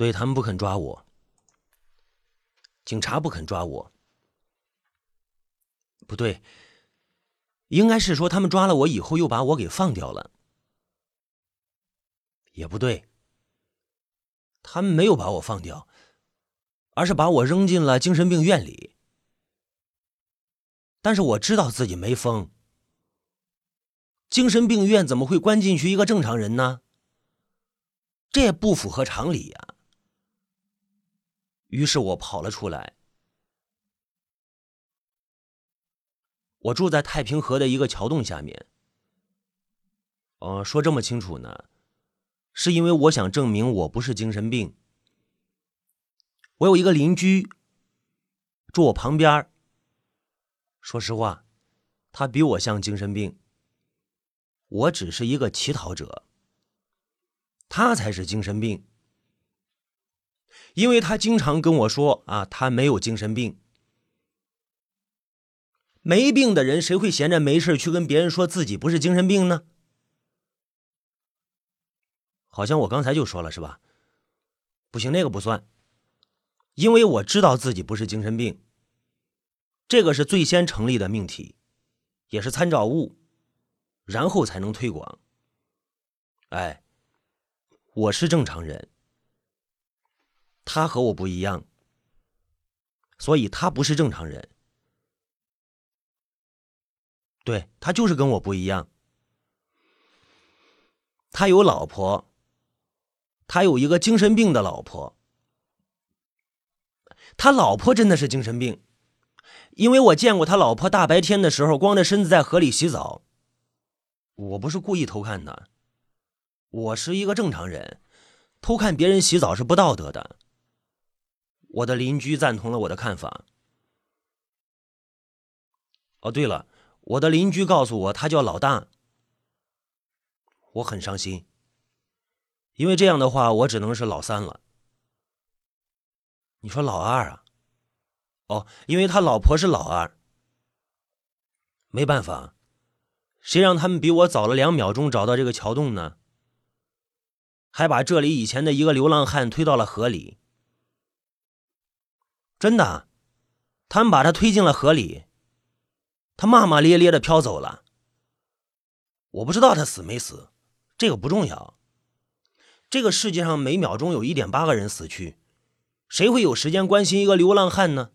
对他们不肯抓我，警察不肯抓我。不对，应该是说他们抓了我以后又把我给放掉了。也不对，他们没有把我放掉，而是把我扔进了精神病院里。但是我知道自己没疯。精神病院怎么会关进去一个正常人呢？这也不符合常理呀。于是我跑了出来。我住在太平河的一个桥洞下面。哦，说这么清楚呢，是因为我想证明我不是精神病。我有一个邻居住我旁边。说实话，他比我像精神病。我只是一个乞讨者，他才是精神病，因为他经常跟我说啊，他没有精神病。没病的人谁会闲着没事去跟别人说自己不是精神病呢？好像我刚才就说了是吧？不行，那个不算，因为我知道自己不是精神病。这个是最先成立的命题，也是参照物。然后才能推广。哎，我是正常人，他和我不一样，所以他不是正常人。对他就是跟我不一样，他有老婆，他有一个精神病的老婆，他老婆真的是精神病，因为我见过他老婆大白天的时候光着身子在河里洗澡。我不是故意偷看的，我是一个正常人，偷看别人洗澡是不道德的。我的邻居赞同了我的看法。哦，对了，我的邻居告诉我他叫老大，我很伤心，因为这样的话我只能是老三了。你说老二啊？哦，因为他老婆是老二，没办法。谁让他们比我早了两秒钟找到这个桥洞呢？还把这里以前的一个流浪汉推到了河里。真的，他们把他推进了河里，他骂骂咧咧的飘走了。我不知道他死没死，这个不重要。这个世界上每秒钟有一点八个人死去，谁会有时间关心一个流浪汉呢？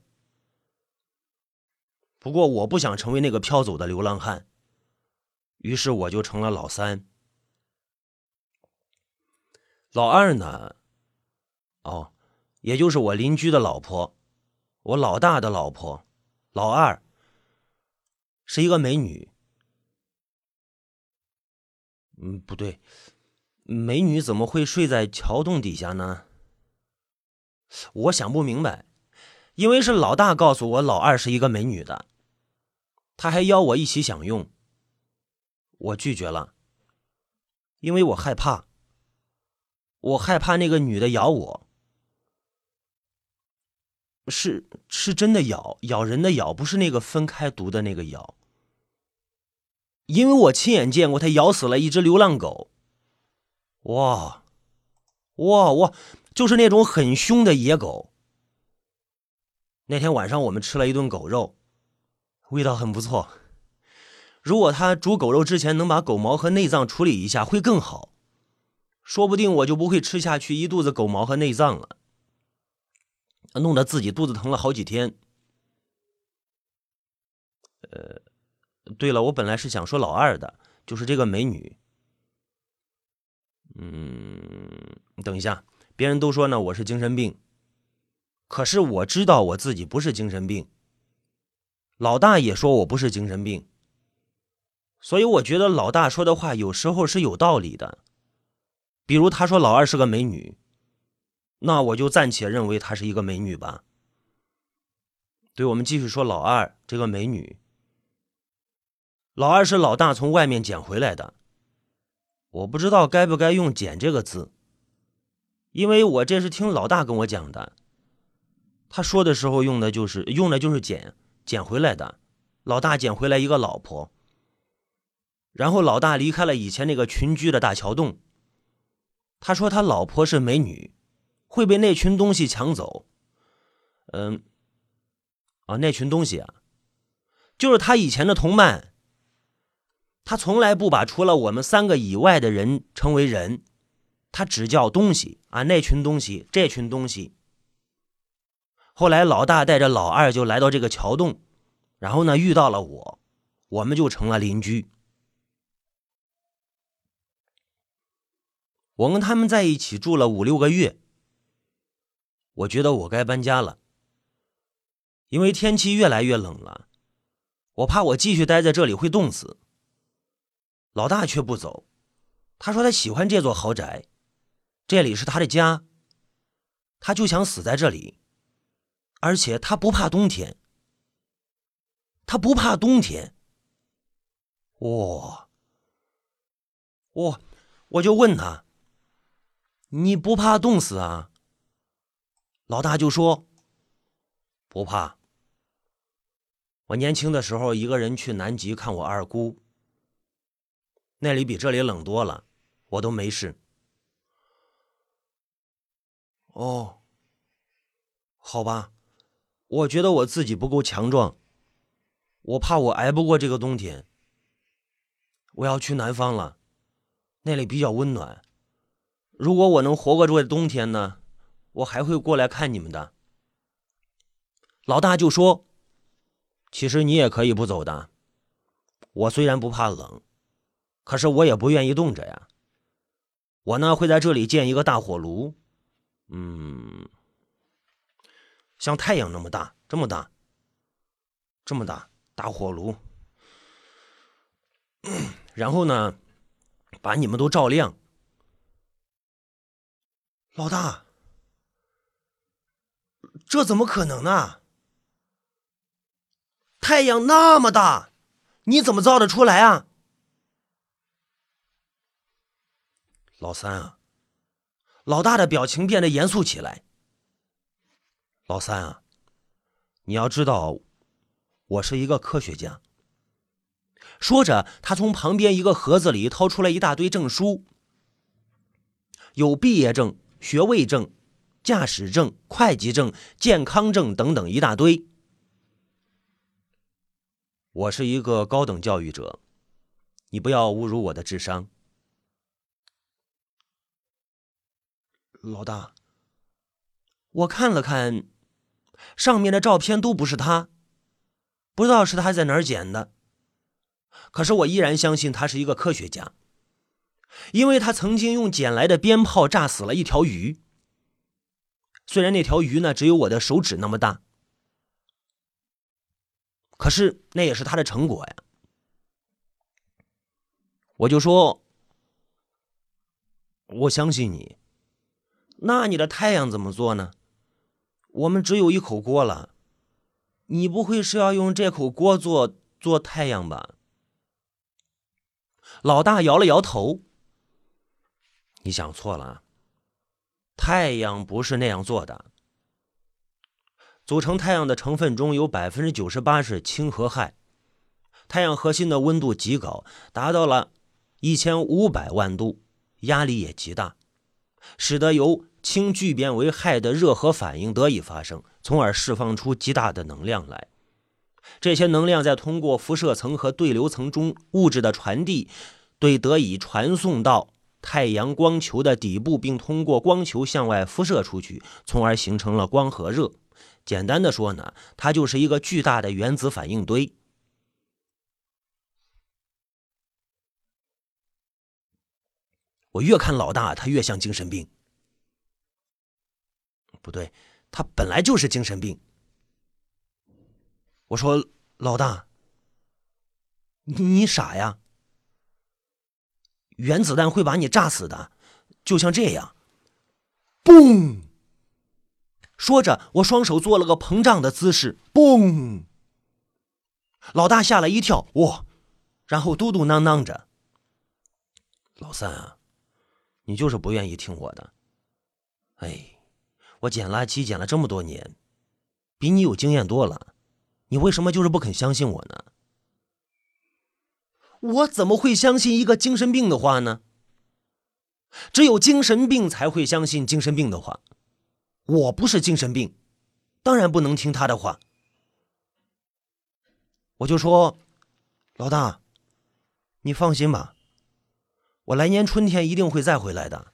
不过我不想成为那个飘走的流浪汉。于是我就成了老三，老二呢？哦，也就是我邻居的老婆，我老大的老婆，老二是一个美女。嗯，不对，美女怎么会睡在桥洞底下呢？我想不明白，因为是老大告诉我老二是一个美女的，他还邀我一起享用。我拒绝了，因为我害怕。我害怕那个女的咬我，是是真的咬咬人的咬，不是那个分开读的那个咬。因为我亲眼见过他咬死了一只流浪狗。哇，哇哇，就是那种很凶的野狗。那天晚上我们吃了一顿狗肉，味道很不错。如果他煮狗肉之前能把狗毛和内脏处理一下，会更好。说不定我就不会吃下去一肚子狗毛和内脏了，弄得自己肚子疼了好几天。呃，对了，我本来是想说老二的，就是这个美女。嗯，等一下，别人都说呢我是精神病，可是我知道我自己不是精神病。老大也说我不是精神病。所以我觉得老大说的话有时候是有道理的，比如他说老二是个美女，那我就暂且认为她是一个美女吧。对，我们继续说老二这个美女。老二是老大从外面捡回来的，我不知道该不该用“捡”这个字，因为我这是听老大跟我讲的，他说的时候用的就是用的就是捡捡回来的，老大捡回来一个老婆。然后老大离开了以前那个群居的大桥洞。他说他老婆是美女，会被那群东西抢走。嗯，啊，那群东西啊，就是他以前的同伴。他从来不把除了我们三个以外的人称为人，他只叫东西啊，那群东西，这群东西。后来老大带着老二就来到这个桥洞，然后呢遇到了我，我们就成了邻居。我跟他们在一起住了五六个月，我觉得我该搬家了，因为天气越来越冷了，我怕我继续待在这里会冻死。老大却不走，他说他喜欢这座豪宅，这里是他的家，他就想死在这里，而且他不怕冬天，他不怕冬天。哇，我我就问他。你不怕冻死啊？老大就说：“不怕。我年轻的时候一个人去南极看我二姑，那里比这里冷多了，我都没事。”哦，好吧，我觉得我自己不够强壮，我怕我挨不过这个冬天。我要去南方了，那里比较温暖。如果我能活过这个冬天呢，我还会过来看你们的。老大就说：“其实你也可以不走的。我虽然不怕冷，可是我也不愿意冻着呀。我呢会在这里建一个大火炉，嗯，像太阳那么大，这么大，这么大大火炉。然后呢，把你们都照亮。”老大，这怎么可能呢？太阳那么大，你怎么造得出来啊？老三啊，老大的表情变得严肃起来。老三啊，你要知道，我是一个科学家。说着，他从旁边一个盒子里掏出来一大堆证书，有毕业证。学位证、驾驶证、会计证、健康证等等一大堆。我是一个高等教育者，你不要侮辱我的智商。老大，我看了看，上面的照片都不是他，不知道是他在哪儿捡的。可是我依然相信他是一个科学家。因为他曾经用捡来的鞭炮炸死了一条鱼，虽然那条鱼呢只有我的手指那么大，可是那也是他的成果呀。我就说，我相信你。那你的太阳怎么做呢？我们只有一口锅了，你不会是要用这口锅做做太阳吧？老大摇了摇头。你想错了，太阳不是那样做的。组成太阳的成分中有百分之九十八是氢和氦，太阳核心的温度极高，达到了一千五百万度，压力也极大，使得由氢聚变为氦的热核反应得以发生，从而释放出极大的能量来。这些能量在通过辐射层和对流层中物质的传递，对得以传送到。太阳光球的底部，并通过光球向外辐射出去，从而形成了光和热。简单的说呢，它就是一个巨大的原子反应堆。我越看老大，他越像精神病。不对，他本来就是精神病。我说老大，你你傻呀？原子弹会把你炸死的，就像这样，嘣！说着，我双手做了个膨胀的姿势，嘣！老大吓了一跳，哇！然后嘟嘟囔囔着：“老三啊，你就是不愿意听我的。哎，我捡垃圾捡了这么多年，比你有经验多了，你为什么就是不肯相信我呢？”我怎么会相信一个精神病的话呢？只有精神病才会相信精神病的话。我不是精神病，当然不能听他的话。我就说，老大，你放心吧，我来年春天一定会再回来的。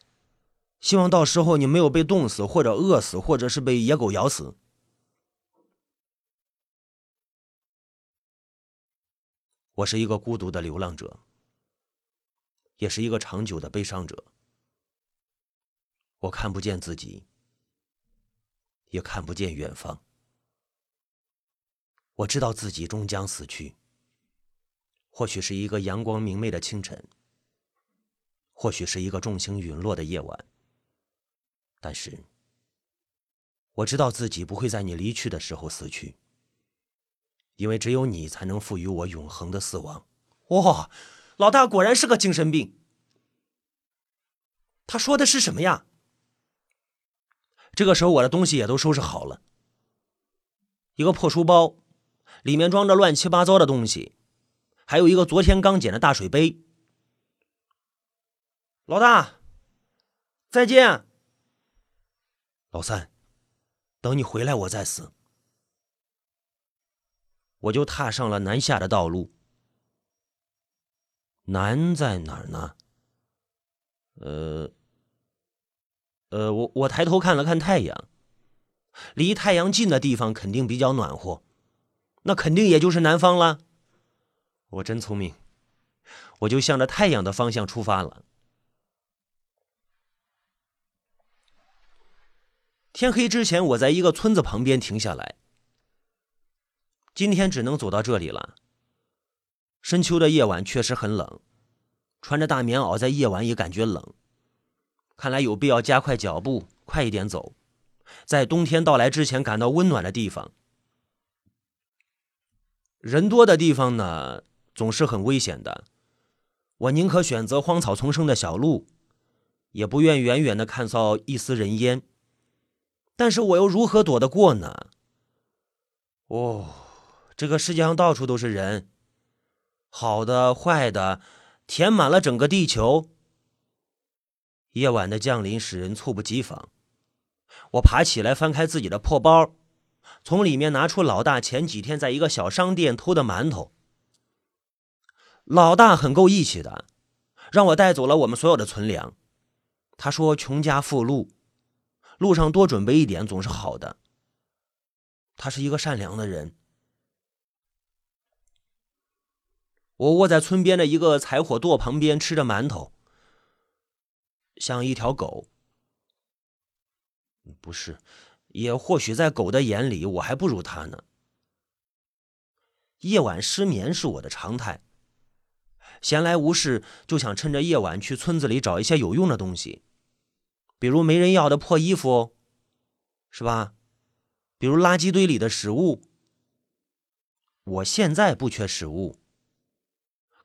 希望到时候你没有被冻死，或者饿死，或者是被野狗咬死。我是一个孤独的流浪者，也是一个长久的悲伤者。我看不见自己，也看不见远方。我知道自己终将死去，或许是一个阳光明媚的清晨，或许是一个众星陨落的夜晚。但是，我知道自己不会在你离去的时候死去，因为只有你才能赋予我永恒的死亡。哇，老大果然是个精神病。他说的是什么呀？这个时候，我的东西也都收拾好了，一个破书包，里面装着乱七八糟的东西，还有一个昨天刚捡的大水杯。老大，再见。老三，等你回来，我再死。我就踏上了南下的道路。南在哪儿呢？呃，呃，我我抬头看了看太阳，离太阳近的地方肯定比较暖和，那肯定也就是南方了。我真聪明，我就向着太阳的方向出发了。天黑之前，我在一个村子旁边停下来。今天只能走到这里了。深秋的夜晚确实很冷，穿着大棉袄在夜晚也感觉冷。看来有必要加快脚步，快一点走，在冬天到来之前赶到温暖的地方。人多的地方呢，总是很危险的。我宁可选择荒草丛生的小路，也不愿远远的看到一丝人烟。但是我又如何躲得过呢？哦，这个世界上到处都是人，好的、坏的，填满了整个地球。夜晚的降临使人猝不及防。我爬起来，翻开自己的破包，从里面拿出老大前几天在一个小商店偷的馒头。老大很够义气的，让我带走了我们所有的存粮。他说：“穷家富路。”路上多准备一点总是好的。他是一个善良的人。我卧在村边的一个柴火垛旁边吃着馒头，像一条狗。不是，也或许在狗的眼里，我还不如他呢。夜晚失眠是我的常态。闲来无事，就想趁着夜晚去村子里找一些有用的东西。比如没人要的破衣服，是吧？比如垃圾堆里的食物。我现在不缺食物，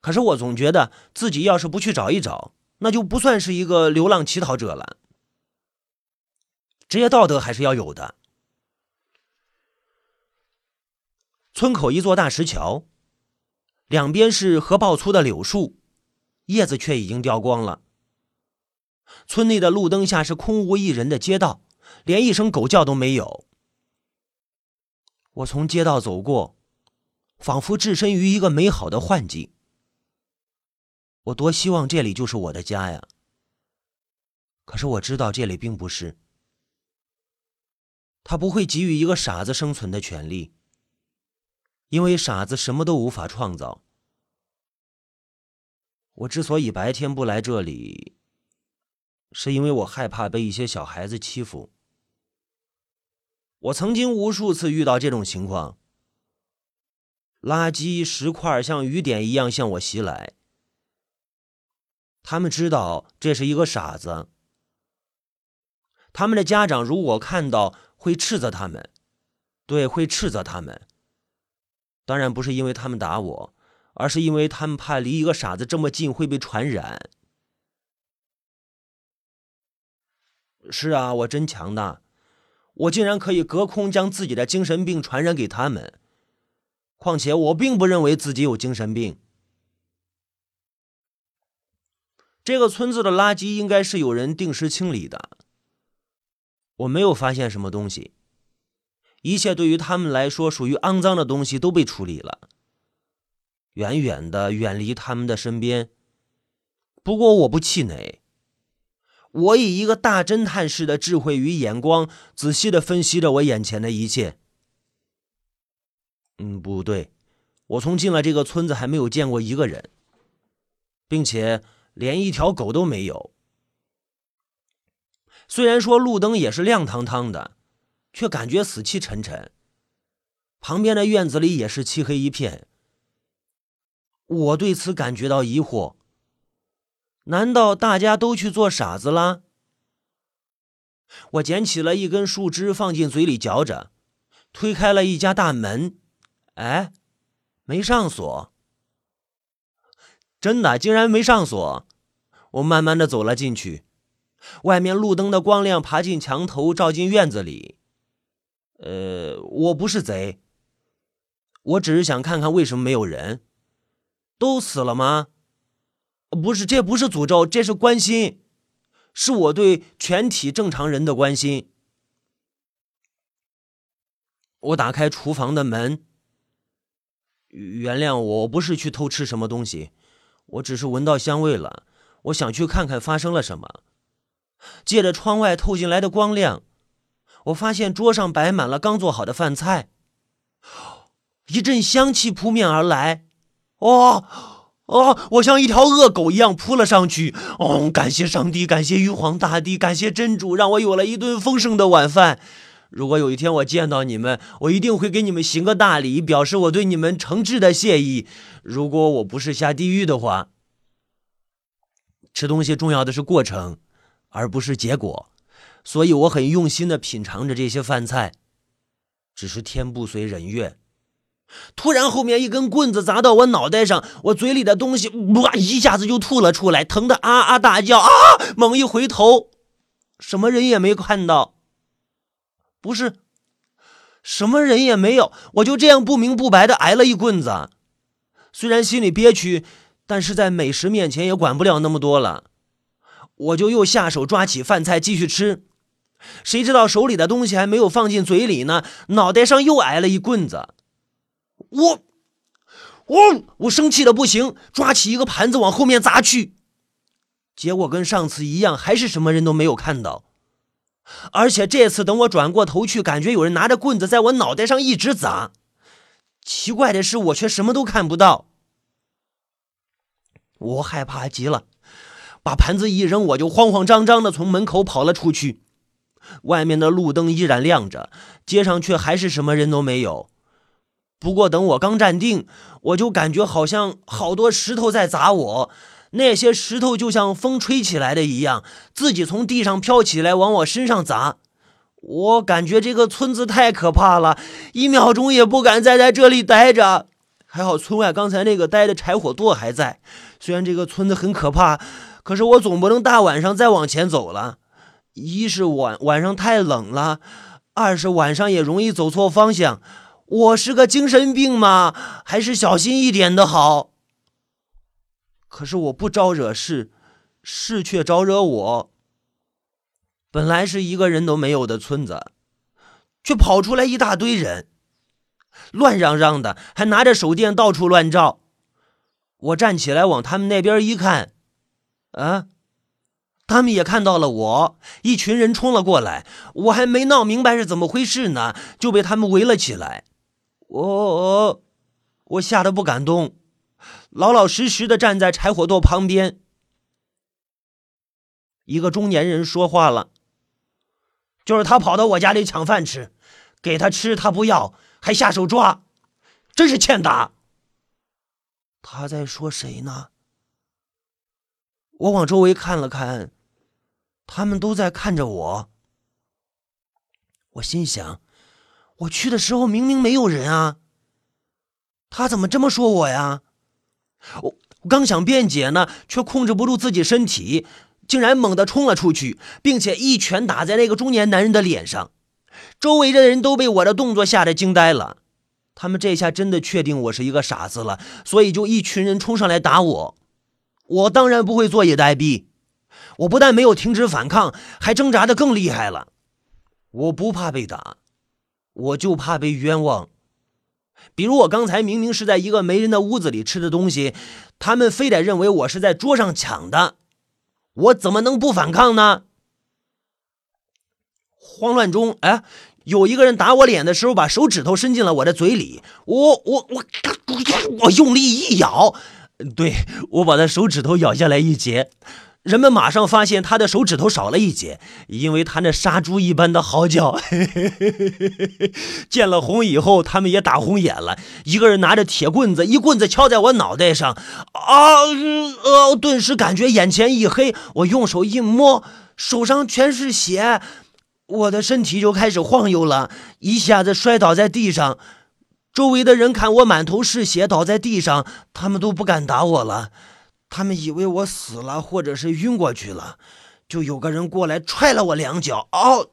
可是我总觉得自己要是不去找一找，那就不算是一个流浪乞讨者了。职业道德还是要有的。村口一座大石桥，两边是合抱粗的柳树，叶子却已经掉光了。村内的路灯下是空无一人的街道，连一声狗叫都没有。我从街道走过，仿佛置身于一个美好的幻境。我多希望这里就是我的家呀！可是我知道这里并不是。他不会给予一个傻子生存的权利，因为傻子什么都无法创造。我之所以白天不来这里。是因为我害怕被一些小孩子欺负。我曾经无数次遇到这种情况，垃圾、石块像雨点一样向我袭来。他们知道这是一个傻子，他们的家长如果看到会斥责他们，对，会斥责他们。当然不是因为他们打我，而是因为他们怕离一个傻子这么近会被传染。是啊，我真强大，我竟然可以隔空将自己的精神病传染给他们。况且我并不认为自己有精神病。这个村子的垃圾应该是有人定时清理的。我没有发现什么东西，一切对于他们来说属于肮脏的东西都被处理了，远远的远离他们的身边。不过我不气馁，我以一个大侦探式的智慧与眼光，仔细的分析着我眼前的一切。嗯，不对，我从进了这个村子还没有见过一个人，并且连一条狗都没有。虽然说路灯也是亮堂堂的，却感觉死气沉沉。旁边的院子里也是漆黑一片。我对此感觉到疑惑。难道大家都去做傻子了？我捡起了一根树枝，放进嘴里嚼着，推开了一家大门。哎，没上锁！真的，竟然没上锁！我慢慢的走了进去，外面路灯的光亮爬进墙头，照进院子里。呃，我不是贼，我只是想看看为什么没有人，都死了吗？不是，这不是诅咒，这是关心，是我对全体正常人的关心。我打开厨房的门，原谅我，我不是去偷吃什么东西，我只是闻到香味了，我想去看看发生了什么。借着窗外透进来的光亮，我发现桌上摆满了刚做好的饭菜，一阵香气扑面而来，哦！哦，我像一条恶狗一样扑了上去。哦，感谢上帝，感谢玉皇大帝，感谢真主，让我有了一顿丰盛的晚饭。如果有一天我见到你们，我一定会给你们行个大礼，表示我对你们诚挚的谢意。如果我不是下地狱的话，吃东西重要的是过程，而不是结果，所以我很用心的品尝着这些饭菜。只是天不随人愿。突然，后面一根棍子砸到我脑袋上，我嘴里的东西哇一下子就吐了出来，疼得啊啊大叫啊！猛一回头，什么人也没看到，不是，什么人也没有，我就这样不明不白的挨了一棍子。虽然心里憋屈，但是在美食面前也管不了那么多了，我就又下手抓起饭菜继续吃，谁知道手里的东西还没有放进嘴里呢，脑袋上又挨了一棍子。我，我，我生气的不行，抓起一个盘子往后面砸去，结果跟上次一样，还是什么人都没有看到。而且这次等我转过头去，感觉有人拿着棍子在我脑袋上一直砸。奇怪的是，我却什么都看不到。我害怕极了，把盘子一扔，我就慌慌张张的从门口跑了出去。外面的路灯依然亮着，街上却还是什么人都没有。不过，等我刚站定，我就感觉好像好多石头在砸我。那些石头就像风吹起来的一样，自己从地上飘起来，往我身上砸。我感觉这个村子太可怕了，一秒钟也不敢再在这里待着。还好村外刚才那个待的柴火垛还在。虽然这个村子很可怕，可是我总不能大晚上再往前走了。一是晚晚上太冷了，二是晚上也容易走错方向。我是个精神病吗？还是小心一点的好。可是我不招惹事，事却招惹我。本来是一个人都没有的村子，却跑出来一大堆人，乱嚷嚷的，还拿着手电到处乱照。我站起来往他们那边一看，啊，他们也看到了我，一群人冲了过来。我还没闹明白是怎么回事呢，就被他们围了起来。我我吓得不敢动，老老实实的站在柴火垛旁边。一个中年人说话了：“就是他跑到我家里抢饭吃，给他吃他不要，还下手抓，真是欠打。”他在说谁呢？我往周围看了看，他们都在看着我。我心想。我去的时候明明没有人啊，他怎么这么说我呀？我刚想辩解呢，却控制不住自己身体，竟然猛地冲了出去，并且一拳打在那个中年男人的脸上。周围的人都被我的动作吓得惊呆了，他们这下真的确定我是一个傻子了，所以就一群人冲上来打我。我当然不会坐以待毙，我不但没有停止反抗，还挣扎的更厉害了。我不怕被打，我就怕被冤枉。比如我刚才明明是在一个没人的屋子里吃的东西，他们非得认为我是在桌上抢的，我怎么能不反抗呢？慌乱中，哎，有一个人打我脸的时候，把手指头伸进了我的嘴里，我我我我用力一咬，对我把他手指头咬下来一截。人们马上发现他的手指头少了一截，因为他那杀猪一般的嚎叫。见了红以后，他们也打红眼了。一个人拿着铁棍子，一棍子敲在我脑袋上，啊呃，顿时感觉眼前一黑。我用手一摸，手上全是血，我的身体就开始晃悠了，一下子摔倒在地上。周围的人看我满头是血倒在地上，他们都不敢打我了。他们以为我死了，或者是晕过去了，就有个人过来踹了我两脚。哦，